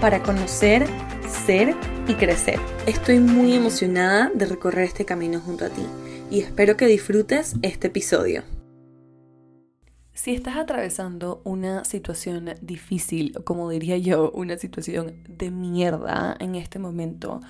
para conocer, ser y crecer. Estoy muy emocionada de recorrer este camino junto a ti y espero que disfrutes este episodio. Si estás atravesando una situación difícil, como diría yo, una situación de mierda en este momento,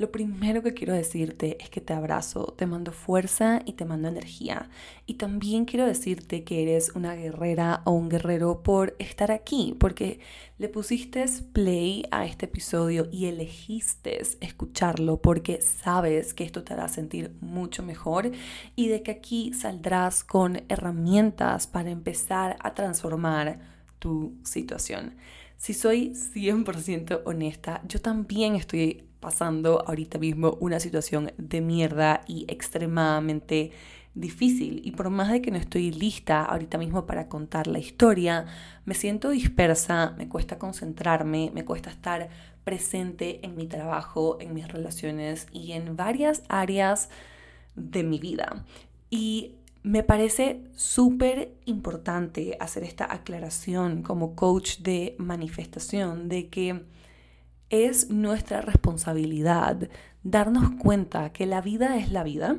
lo primero que quiero decirte es que te abrazo, te mando fuerza y te mando energía. Y también quiero decirte que eres una guerrera o un guerrero por estar aquí, porque le pusiste play a este episodio y elegiste escucharlo porque sabes que esto te hará sentir mucho mejor y de que aquí saldrás con herramientas para empezar a transformar tu situación. Si soy 100% honesta, yo también estoy pasando ahorita mismo una situación de mierda y extremadamente difícil. Y por más de que no estoy lista ahorita mismo para contar la historia, me siento dispersa, me cuesta concentrarme, me cuesta estar presente en mi trabajo, en mis relaciones y en varias áreas de mi vida. Y me parece súper importante hacer esta aclaración como coach de manifestación de que es nuestra responsabilidad darnos cuenta que la vida es la vida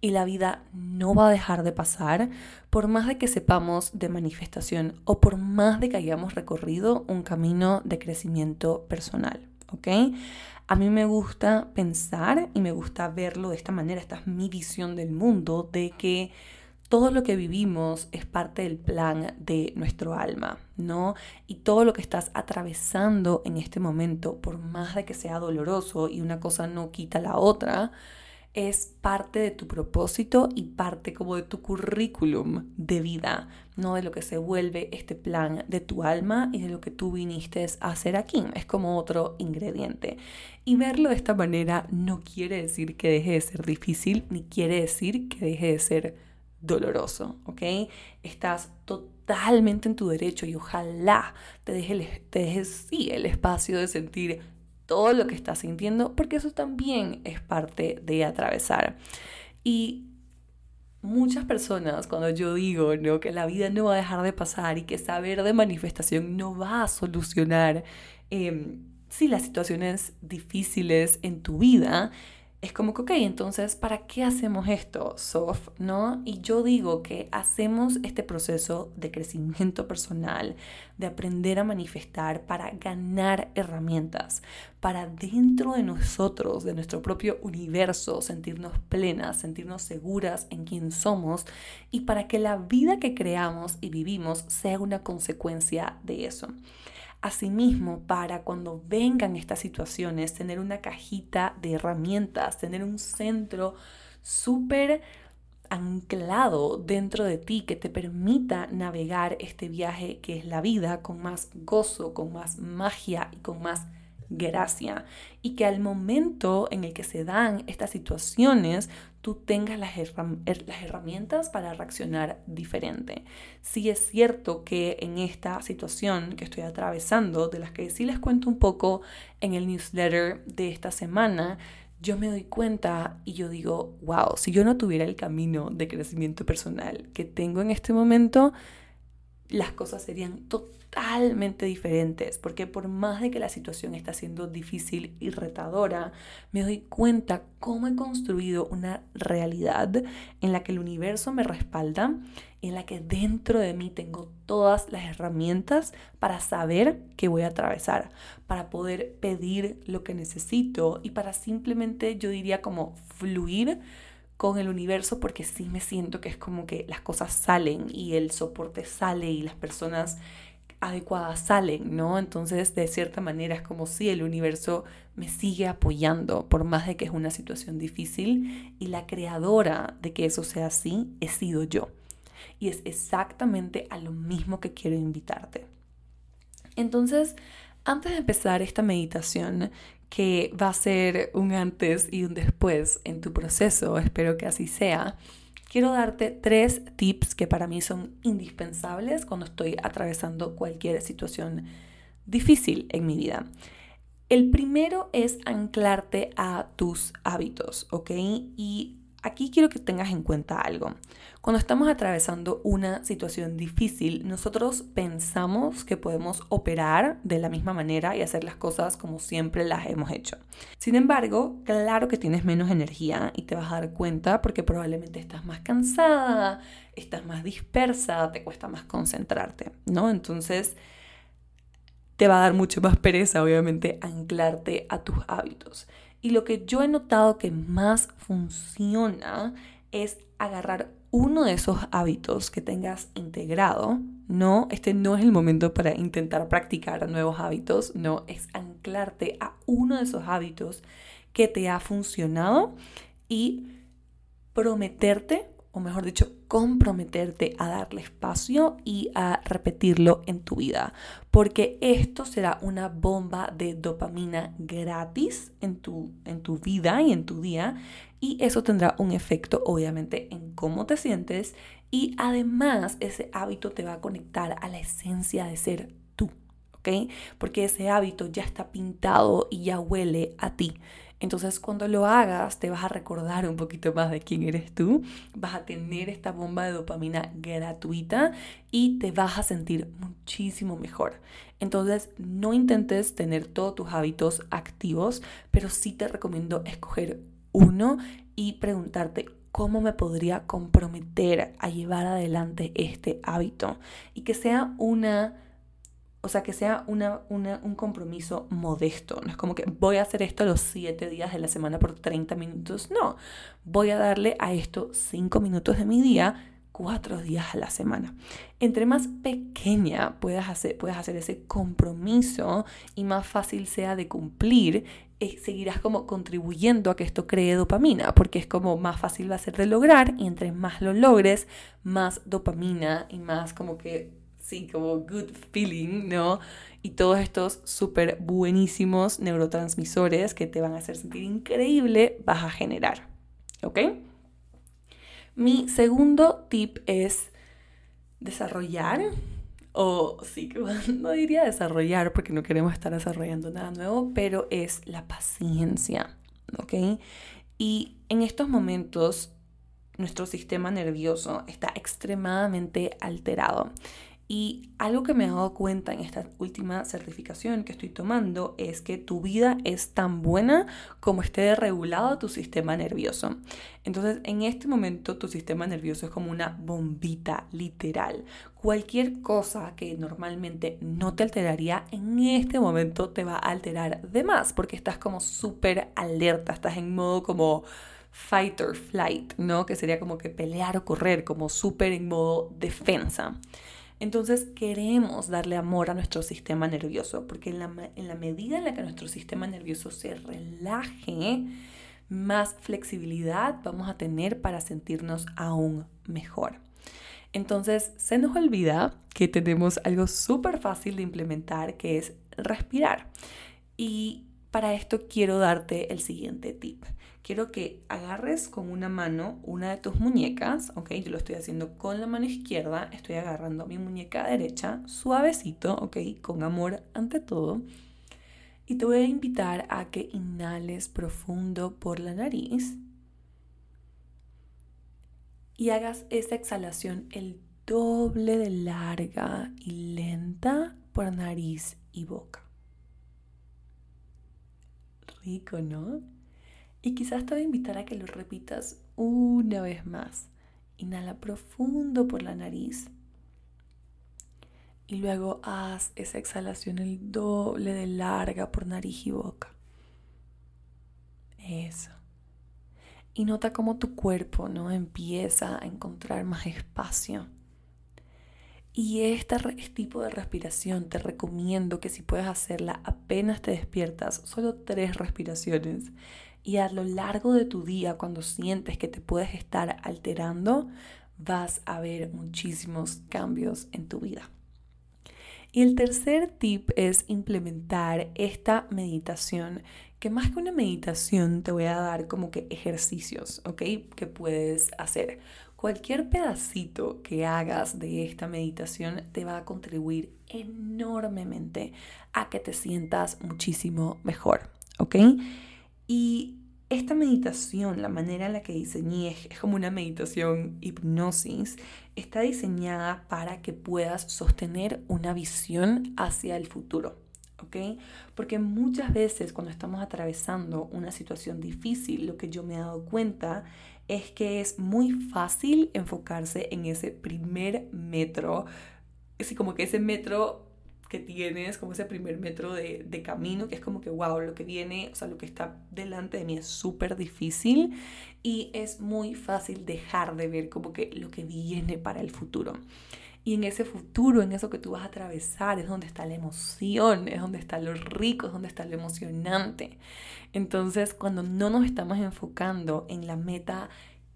y la vida no va a dejar de pasar por más de que sepamos de manifestación o por más de que hayamos recorrido un camino de crecimiento personal, ¿ok? A mí me gusta pensar y me gusta verlo de esta manera, esta es mi visión del mundo, de que todo lo que vivimos es parte del plan de nuestro alma, ¿no? Y todo lo que estás atravesando en este momento, por más de que sea doloroso y una cosa no quita la otra, es parte de tu propósito y parte como de tu currículum de vida, no de lo que se vuelve este plan de tu alma y de lo que tú viniste a hacer aquí. Es como otro ingrediente. Y verlo de esta manera no quiere decir que deje de ser difícil, ni quiere decir que deje de ser doloroso, ¿ok? Estás totalmente en tu derecho y ojalá te dejes, te dejes sí, el espacio de sentir todo lo que estás sintiendo, porque eso también es parte de atravesar. Y muchas personas, cuando yo digo ¿no? que la vida no va a dejar de pasar y que saber de manifestación no va a solucionar eh, sí, las situaciones difíciles en tu vida, es como que, ok, entonces, ¿para qué hacemos esto, Soft? ¿No? Y yo digo que hacemos este proceso de crecimiento personal, de aprender a manifestar para ganar herramientas, para dentro de nosotros, de nuestro propio universo, sentirnos plenas, sentirnos seguras en quién somos y para que la vida que creamos y vivimos sea una consecuencia de eso. Asimismo, para cuando vengan estas situaciones, tener una cajita de herramientas, tener un centro súper anclado dentro de ti que te permita navegar este viaje que es la vida con más gozo, con más magia y con más gracia. Y que al momento en el que se dan estas situaciones, tú tengas las, las, herramientas para reaccionar diferente. Sí es cierto que en esta situación que estoy atravesando, de las que sí les cuento un poco en el newsletter de esta semana, yo me doy cuenta y yo digo, wow, si yo no tuviera el camino de crecimiento personal que tengo en este momento, las cosas serían totalmente diferentes, porque por más de que la situación está siendo difícil y retadora, me doy cuenta cómo he construido una realidad en la que el universo me respalda, en la que dentro de mí tengo todas las herramientas para saber qué voy a atravesar, para poder pedir lo que necesito y para simplemente, yo diría como fluir con el universo porque sí me siento que es como que las cosas salen y el soporte sale y las personas adecuadas salen, ¿no? Entonces, de cierta manera es como si el universo me sigue apoyando, por más de que es una situación difícil, y la creadora de que eso sea así he sido yo. Y es exactamente a lo mismo que quiero invitarte. Entonces, Antes de empezar esta meditación, que va a ser un antes y un después en tu proceso, espero que así sea, quiero darte tres tips que para mí son indispensables cuando estoy atravesando cualquier situación difícil en mi vida. El primero es anclarte a tus hábitos, ¿ok? Y aquí quiero que tengas en cuenta algo. Cuando estamos atravesando una situación difícil, nosotros pensamos que podemos operar de la misma manera y hacer las cosas como siempre las hemos hecho. Sin embargo, claro que tienes menos energía y te vas a dar cuenta porque probablemente estás más cansada, estás más dispersa, te cuesta más concentrarte, ¿no? Entonces, te va a dar mucho más pereza, obviamente, anclarte a tus hábitos. Y lo que yo he notado que más funciona es agarrar uno de esos hábitos que tengas integrado. No, este no es el momento para intentar practicar nuevos hábitos, no, es anclarte a uno de esos hábitos que te ha funcionado y prometerte o mejor dicho, comprometerte a darle espacio y a repetirlo en tu vida, porque esto será una bomba de dopamina gratis en tu, en tu vida y en tu día, y eso tendrá un efecto obviamente en cómo te sientes y además ese hábito te va a conectar a la esencia de ser tú. Porque ese hábito ya está pintado y ya huele a ti. Entonces cuando lo hagas te vas a recordar un poquito más de quién eres tú, vas a tener esta bomba de dopamina gratuita y te vas a sentir muchísimo mejor. Entonces no intentes tener todos tus hábitos activos, pero sí te recomiendo escoger uno y preguntarte cómo me podría comprometer a llevar adelante este hábito y que sea una o sea, que sea una, un compromiso modesto. No es como que voy a hacer esto los 7 días de la semana por 30 minutos. No, voy a darle a esto 5 minutos de mi día, 4 días a la semana. Entre más pequeña puedas hacer, puedas hacer ese compromiso y más fácil sea de cumplir, eh, seguirás como contribuyendo a que esto cree dopamina, porque es como más fácil va a ser de lograr y entre más lo logres, más dopamina y más como que sí, como good feeling, ¿no? Y todos estos súper buenísimos neurotransmisores que te van a hacer sentir increíble, vas a generar, ¿ok? Mi segundo tip es desarrollar, o sí, no diría desarrollar porque no queremos estar desarrollando nada nuevo, pero es la paciencia, ¿ok? Y en estos momentos nuestro sistema nervioso está extremadamente alterado y algo que me he dado cuenta en esta última certificación que estoy tomando es que tu vida es tan buena como esté regulado tu sistema nervioso. Entonces, en este momento tu sistema nervioso es como una bombita literal. Cualquier cosa que normalmente no te alteraría, en este momento te va a alterar de más porque estás como súper alerta, estás en modo como fight or flight, ¿no? Que sería como que pelear o correr, como súper en modo defensa. Entonces queremos darle amor a nuestro sistema nervioso, porque en la, medida en la que nuestro sistema nervioso se relaje, más flexibilidad vamos a tener para sentirnos aún mejor. Entonces se nos olvida que tenemos algo súper fácil de implementar, que es respirar. Y para esto quiero darte el siguiente tip. Quiero que agarres con una mano una de tus muñecas, ok, yo lo estoy haciendo con la mano izquierda, estoy agarrando mi muñeca derecha, suavecito, ok, con amor ante todo. Y te voy a invitar a que inhales profundo por la nariz y hagas esa exhalación el doble de larga y lenta por nariz y boca rico, ¿no? Y quizás te voy a invitar a que lo repitas una vez más. Inhala profundo por la nariz. Y luego haz esa exhalación el doble de larga por nariz y boca. Eso. Y nota cómo tu cuerpo no empieza a encontrar más espacio y este tipo de respiración te recomiendo que si puedes hacerla apenas te despiertas, solo tres respiraciones. Y a lo largo de tu día, cuando sientes que te puedes estar alterando, vas a ver muchísimos cambios en tu vida. Y el tercer tip es implementar esta meditación, que más que una meditación te voy a dar como que ejercicios, ¿ok? Que puedes hacer. Cualquier pedacito que hagas de esta meditación te va a contribuir enormemente a que te sientas muchísimo mejor, ¿ok? Y esta meditación, la manera en la que diseñé, es como una meditación hipnosis, está diseñada para que puedas sostener una visión hacia el futuro. ¿ok? Porque muchas veces cuando estamos atravesando una situación difícil, lo que yo me he dado cuenta es que es muy fácil enfocarse en ese primer metro, así como que ese metro que tienes, como ese primer metro de, de, camino, que es como que, wow, lo que viene, o sea, lo que está delante de mí es súper difícil y es muy fácil dejar de ver como que lo que viene para el futuro. Y en ese futuro, en eso que tú vas a atravesar, es donde está la emoción, es donde está lo rico, es donde está lo emocionante. Entonces, cuando no nos estamos enfocando en la meta,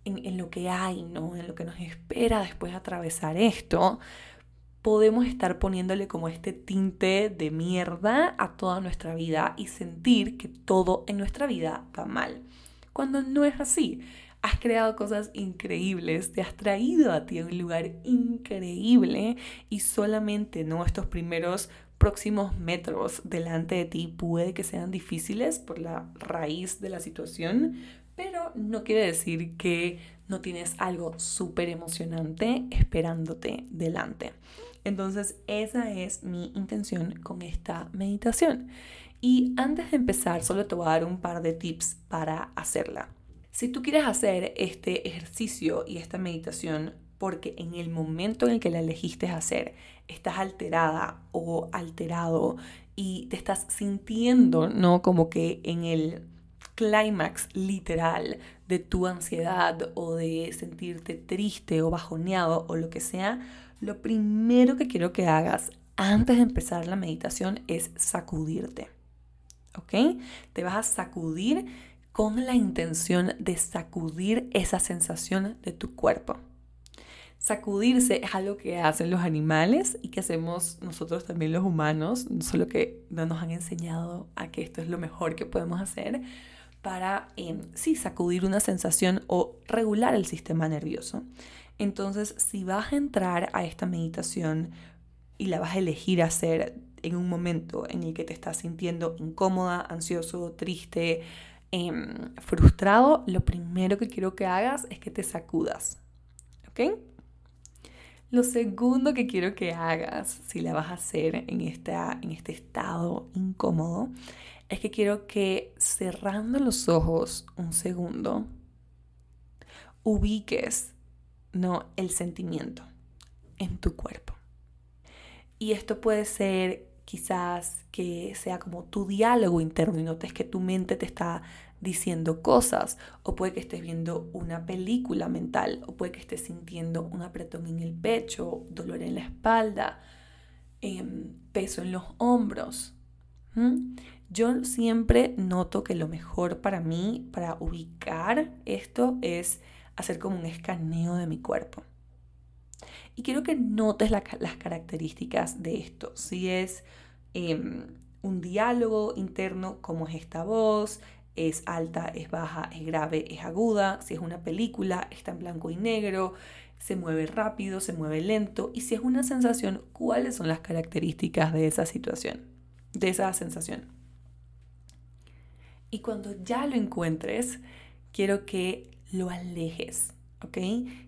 en, en lo que hay, ¿no? en lo que nos espera después de atravesar esto, podemos estar poniéndole como este tinte de mierda a toda nuestra vida y sentir que todo en nuestra vida va mal. Cuando no es así has creado cosas increíbles, te has traído a ti a un lugar increíble y solamente no estos primeros próximos metros delante de ti puede que sean difíciles por la raíz de la situación, pero no quiere decir que no tienes algo súper emocionante esperándote delante. Entonces esa es mi intención con esta meditación. Y antes de empezar, solo te voy a dar un par de tips para hacerla. Si tú quieres hacer este ejercicio y esta meditación porque en el momento en el que la elegiste hacer estás alterada o alterado y te estás sintiendo, ¿no? Como que en el clímax literal de tu ansiedad o de sentirte triste o bajoneado o lo que sea, lo primero que quiero que hagas antes de empezar la meditación es sacudirte. ¿Ok? Te vas a sacudir con la intención de sacudir esa sensación de tu cuerpo. Sacudirse es algo que hacen los animales y que hacemos nosotros también los humanos, solo que no nos han enseñado a que esto es lo mejor que podemos hacer para, em, sí, sacudir una sensación o regular el sistema nervioso. Entonces, si vas a entrar a esta meditación y la vas a elegir hacer en un momento en el que te estás sintiendo incómoda, ansioso, triste, Em, frustrado, lo primero que quiero que hagas es que te sacudas. ¿Ok? Lo segundo que quiero que hagas, si la vas a hacer en, esta, en este estado incómodo, es que quiero que cerrando los ojos un segundo, ubiques ¿no? el sentimiento en tu cuerpo. Y esto puede ser quizás que sea como tu diálogo interno y notes que tu mente te está diciendo cosas, o puede que estés viendo una película mental, o puede que estés sintiendo un apretón en el pecho, dolor en la espalda, em, peso en los hombros. Yo siempre noto que lo mejor para mí, para ubicar esto, es hacer como un escaneo de mi cuerpo. Y quiero que notes las características de esto. Si es em, un diálogo interno, como es esta voz, es alta, es baja, es grave, es aguda, si es una película, está en blanco y negro, se mueve rápido, se mueve lento, y si es una sensación, cuáles son las características de esa situación, de esa sensación. Y cuando ya lo encuentres, quiero que lo alejes, ¿ok?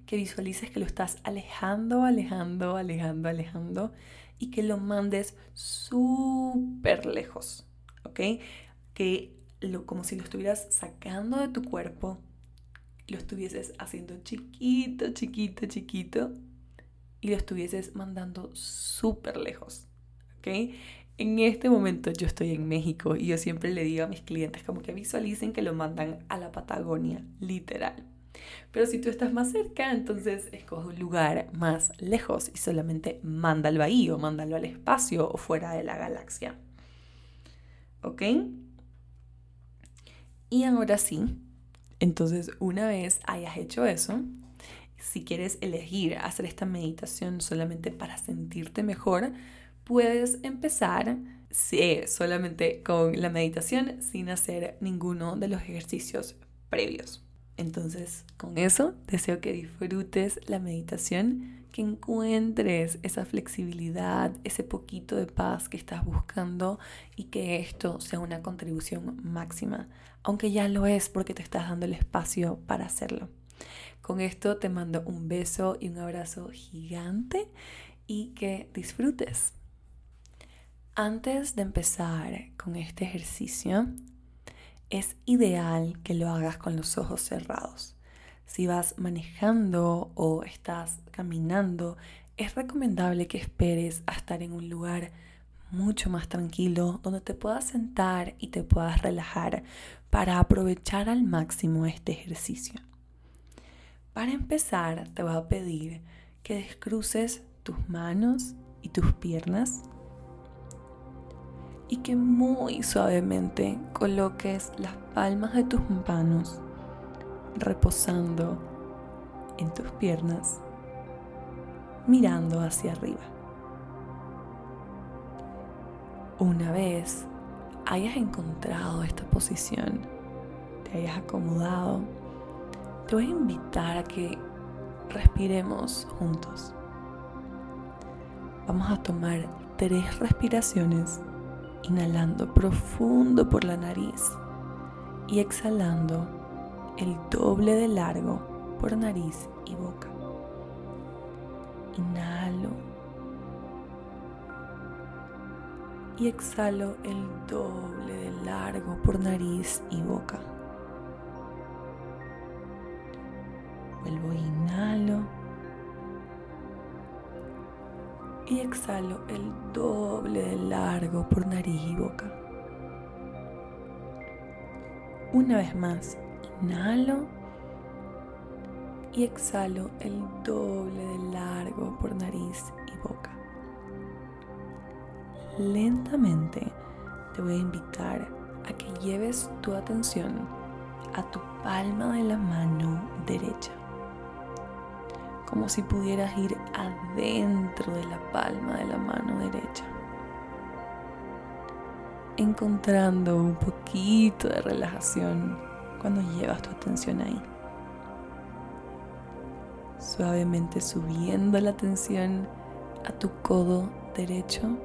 Que visualices que lo estás alejando, alejando, alejando, alejando y que lo mandes súper lejos, ¿ok? Que como si lo estuvieras sacando de tu cuerpo, lo estuvieses haciendo chiquito, chiquito, chiquito y lo estuvieses mandando súper lejos. ¿Ok? En este momento yo estoy en México y yo siempre le digo a mis clientes como que visualicen que lo mandan a la Patagonia, literal. Pero si tú estás más cerca, entonces escoge un lugar más lejos y solamente mándalo ahí o mándalo al espacio o fuera de la galaxia. ¿Ok? Y ahora sí, entonces una vez hayas hecho eso, si quieres elegir hacer esta meditación solamente para sentirte mejor, puedes empezar solamente con la meditación sin hacer ninguno de los ejercicios previos. Entonces, con eso, deseo que disfrutes la meditación, que encuentres esa flexibilidad, ese poquito de paz que estás buscando y que esto sea una contribución máxima, aunque ya lo es porque te estás dando el espacio para hacerlo. Con esto te mando un beso y un abrazo gigante y que disfrutes. Antes de empezar con este ejercicio, es ideal que lo hagas con los ojos cerrados. Si vas manejando o estás caminando, es recomendable que esperes a estar en un lugar mucho más tranquilo donde te puedas sentar y te puedas relajar para aprovechar al máximo este ejercicio. Para empezar, te voy a pedir que descruces tus manos y tus piernas y que muy suavemente coloques las palmas de tus manos reposando en tus piernas, mirando hacia arriba. Una vez hayas encontrado esta posición, te hayas acomodado, te voy a invitar a que respiremos juntos. Vamos a tomar tres respiraciones inhalando profundo por la nariz y exhalando el doble de largo por nariz y boca. Inhalo y exhalo el doble de largo por nariz y boca. Vuelvo, inhalo y exhalo el doble de largo por nariz y boca. Una vez más, inhalo y exhalo el doble de largo por nariz y boca. Lentamente te voy a invitar a que lleves tu atención a tu palma de la mano derecha como si pudieras ir adentro de la palma de la mano derecha, encontrando un poquito de relajación cuando llevas tu atención ahí. Suavemente subiendo la atención a tu codo derecho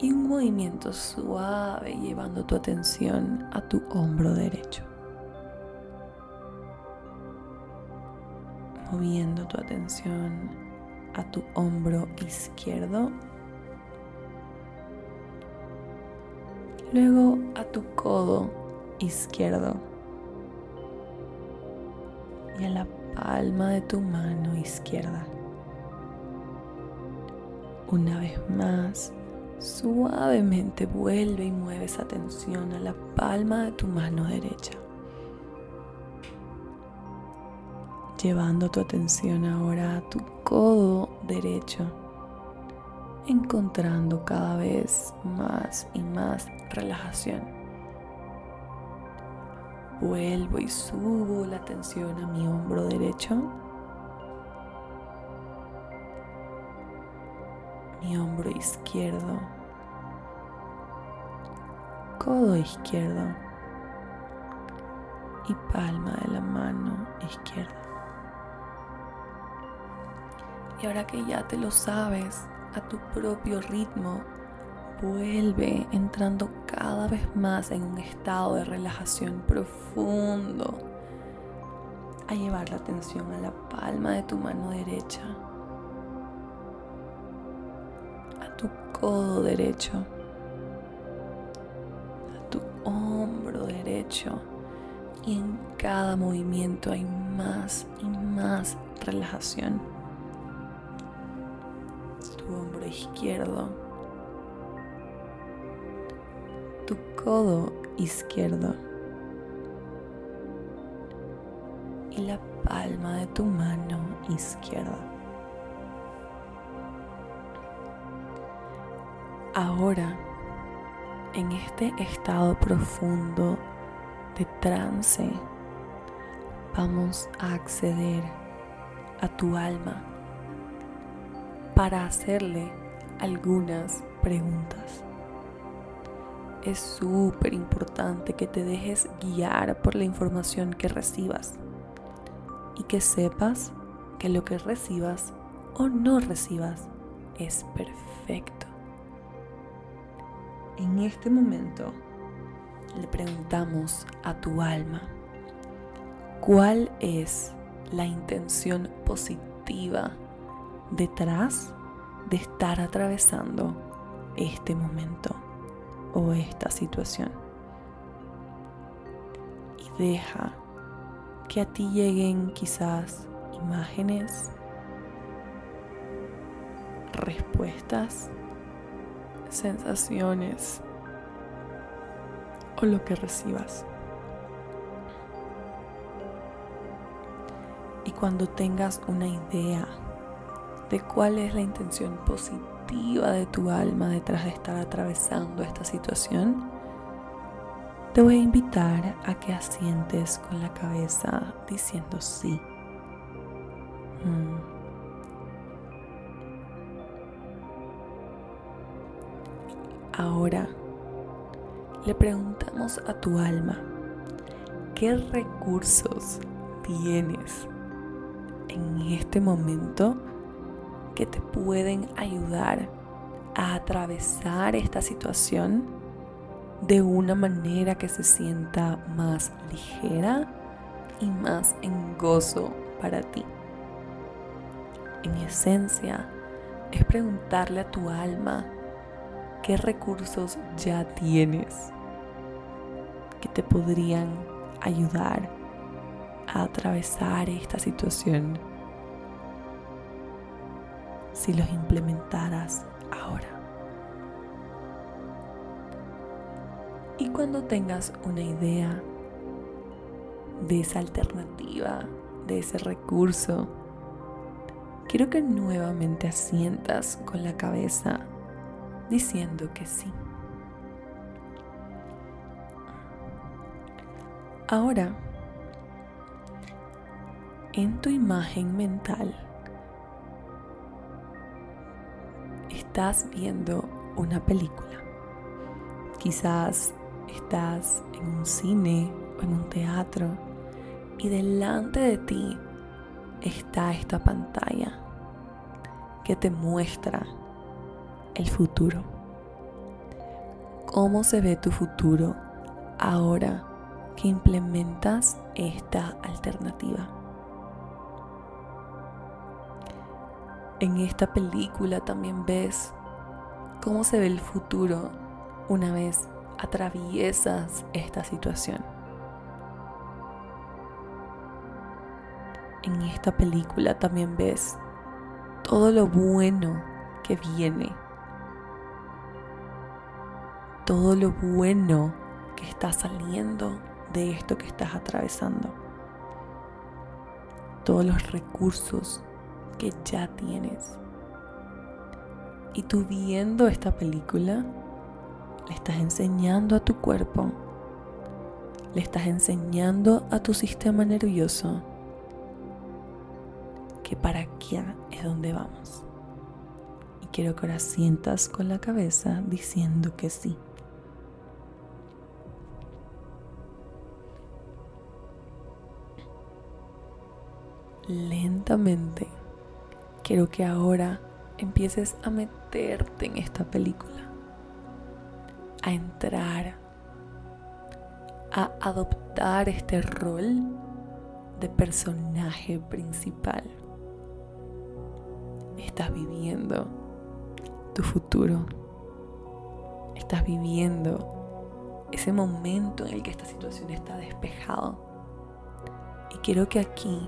y un movimiento suave llevando tu atención a tu hombro derecho. Moviendo tu atención a tu hombro izquierdo, luego a tu codo izquierdo y a la palma de tu mano izquierda. Una vez más, suavemente vuelve y mueve esa atención a la palma de tu mano derecha. Llevando tu atención ahora a tu codo derecho, encontrando cada vez más y más relajación. Vuelvo y subo la atención a mi hombro derecho, mi hombro izquierdo, codo izquierdo y palma de la mano izquierda. Y ahora que ya te lo sabes a tu propio ritmo, vuelve entrando cada vez más en un estado de relajación profundo. A llevar la atención a la palma de tu mano derecha, a tu codo derecho, a tu hombro derecho. Y en cada movimiento hay más y más relajación izquierdo, tu codo izquierdo. Y la palma de tu mano izquierda. Ahora, en este estado profundo de trance, vamos a acceder a tu alma para hacerle algunas preguntas. Es súper importante que te dejes guiar por la información que recibas y que sepas que lo que recibas o no recibas es perfecto. En este momento le preguntamos a tu alma cuál es la intención positiva detrás de estar atravesando este momento o esta situación. Y deja que a ti lleguen quizás imágenes, respuestas, sensaciones o lo que recibas. Y cuando tengas una idea de cuál es la intención positiva de tu alma detrás de estar atravesando esta situación, te voy a invitar a que asientes con la cabeza diciendo sí. Mm. Ahora le preguntamos a tu alma, ¿qué recursos tienes en este momento que te pueden ayudar a atravesar esta situación de una manera que se sienta más ligera y más en gozo para ti. En esencia, es preguntarle a tu alma qué recursos ya tienes que te podrían ayudar a atravesar esta situación si los implementaras ahora. Y cuando tengas una idea de esa alternativa, de ese recurso, quiero que nuevamente asientas con la cabeza diciendo que sí. Ahora, en tu imagen mental, estás viendo una película. Quizás estás en un cine o en un teatro y delante de ti está esta pantalla que te muestra el futuro. ¿Cómo se ve tu futuro ahora que implementas esta alternativa? En esta película también ves cómo se ve el futuro una vez atraviesas esta situación. En esta película también ves todo lo bueno que viene, todo lo bueno que está saliendo de esto que estás atravesando, todos los recursos que ya tienes. Y tú viendo esta película, le estás enseñando a tu cuerpo, le estás enseñando a tu sistema nervioso que para aquí es donde vamos. Y quiero que ahora sientas con la cabeza diciendo que sí. Lentamente quiero que ahora empieces a meterte en esta película, a entrar, a adoptar este rol de personaje principal. Estás viviendo tu futuro. Estás viviendo ese momento en el que esta situación está despejado. Y quiero que aquí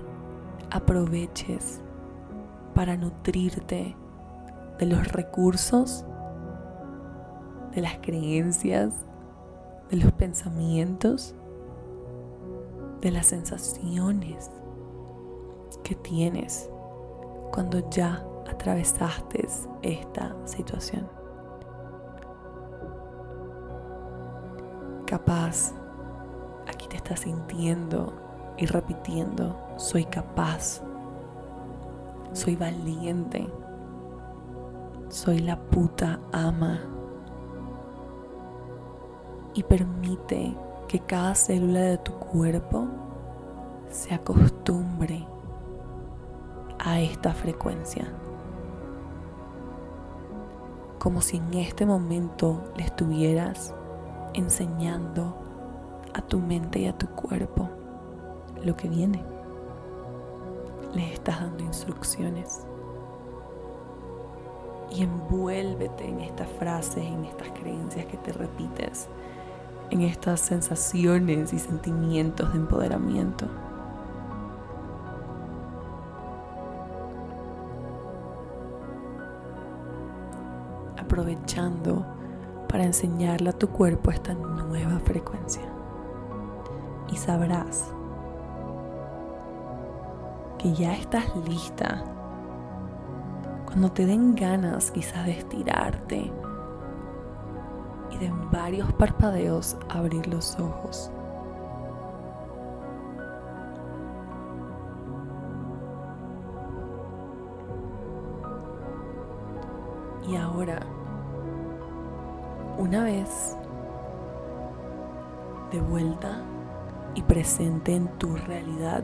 aproveches para nutrirte de los recursos, de las creencias, de los pensamientos, de las sensaciones que tienes cuando ya atravesaste esta situación. Capaz, aquí te estás sintiendo y repitiendo, soy capaz soy valiente, soy la puta ama. Y permite que cada célula de tu cuerpo se acostumbre a esta frecuencia. Como si en este momento le estuvieras enseñando a tu mente y a tu cuerpo lo que viene. Les estás dando instrucciones. Y envuélvete en estas frases, en estas creencias que te repites, en estas sensaciones y sentimientos de empoderamiento. Aprovechando para enseñarle a tu cuerpo esta nueva frecuencia. Y sabrás que ya estás lista. Cuando te den ganas quizás de estirarte y de varios parpadeos abrir los ojos. Y ahora, una vez de vuelta y presente en tu realidad,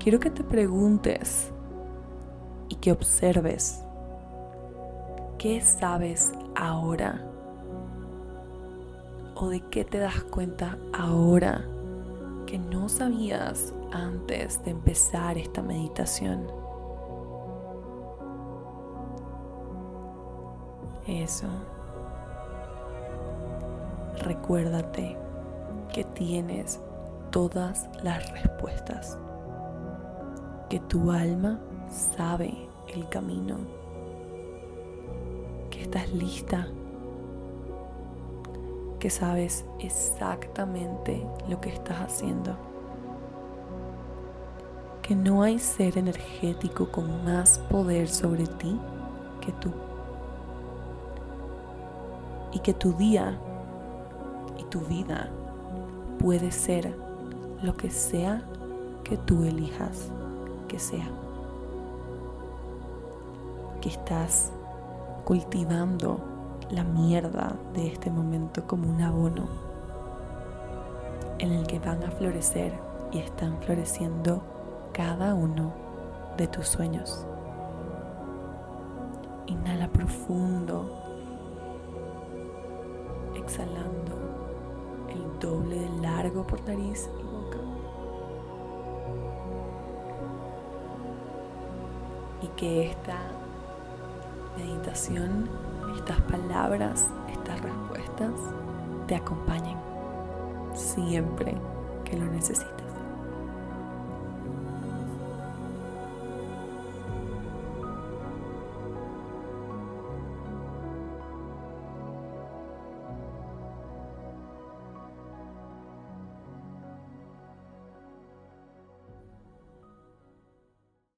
quiero que te preguntes y que observes qué sabes ahora o de qué te das cuenta ahora que no sabías antes de empezar esta meditación. Eso. Recuérdate que tienes todas las respuestas que tu alma sabe el camino, que estás lista, que sabes exactamente lo que estás haciendo, que no hay ser energético con más poder sobre ti que tú, y que tu día y tu vida puede ser lo que sea que tú elijas que sea. Que estás cultivando la mierda de este momento como un abono en el que van a florecer y están floreciendo cada uno de tus sueños. Inhala profundo, exhalando el doble de largo por nariz que esta meditación, estas palabras, estas respuestas te acompañen siempre que lo necesites.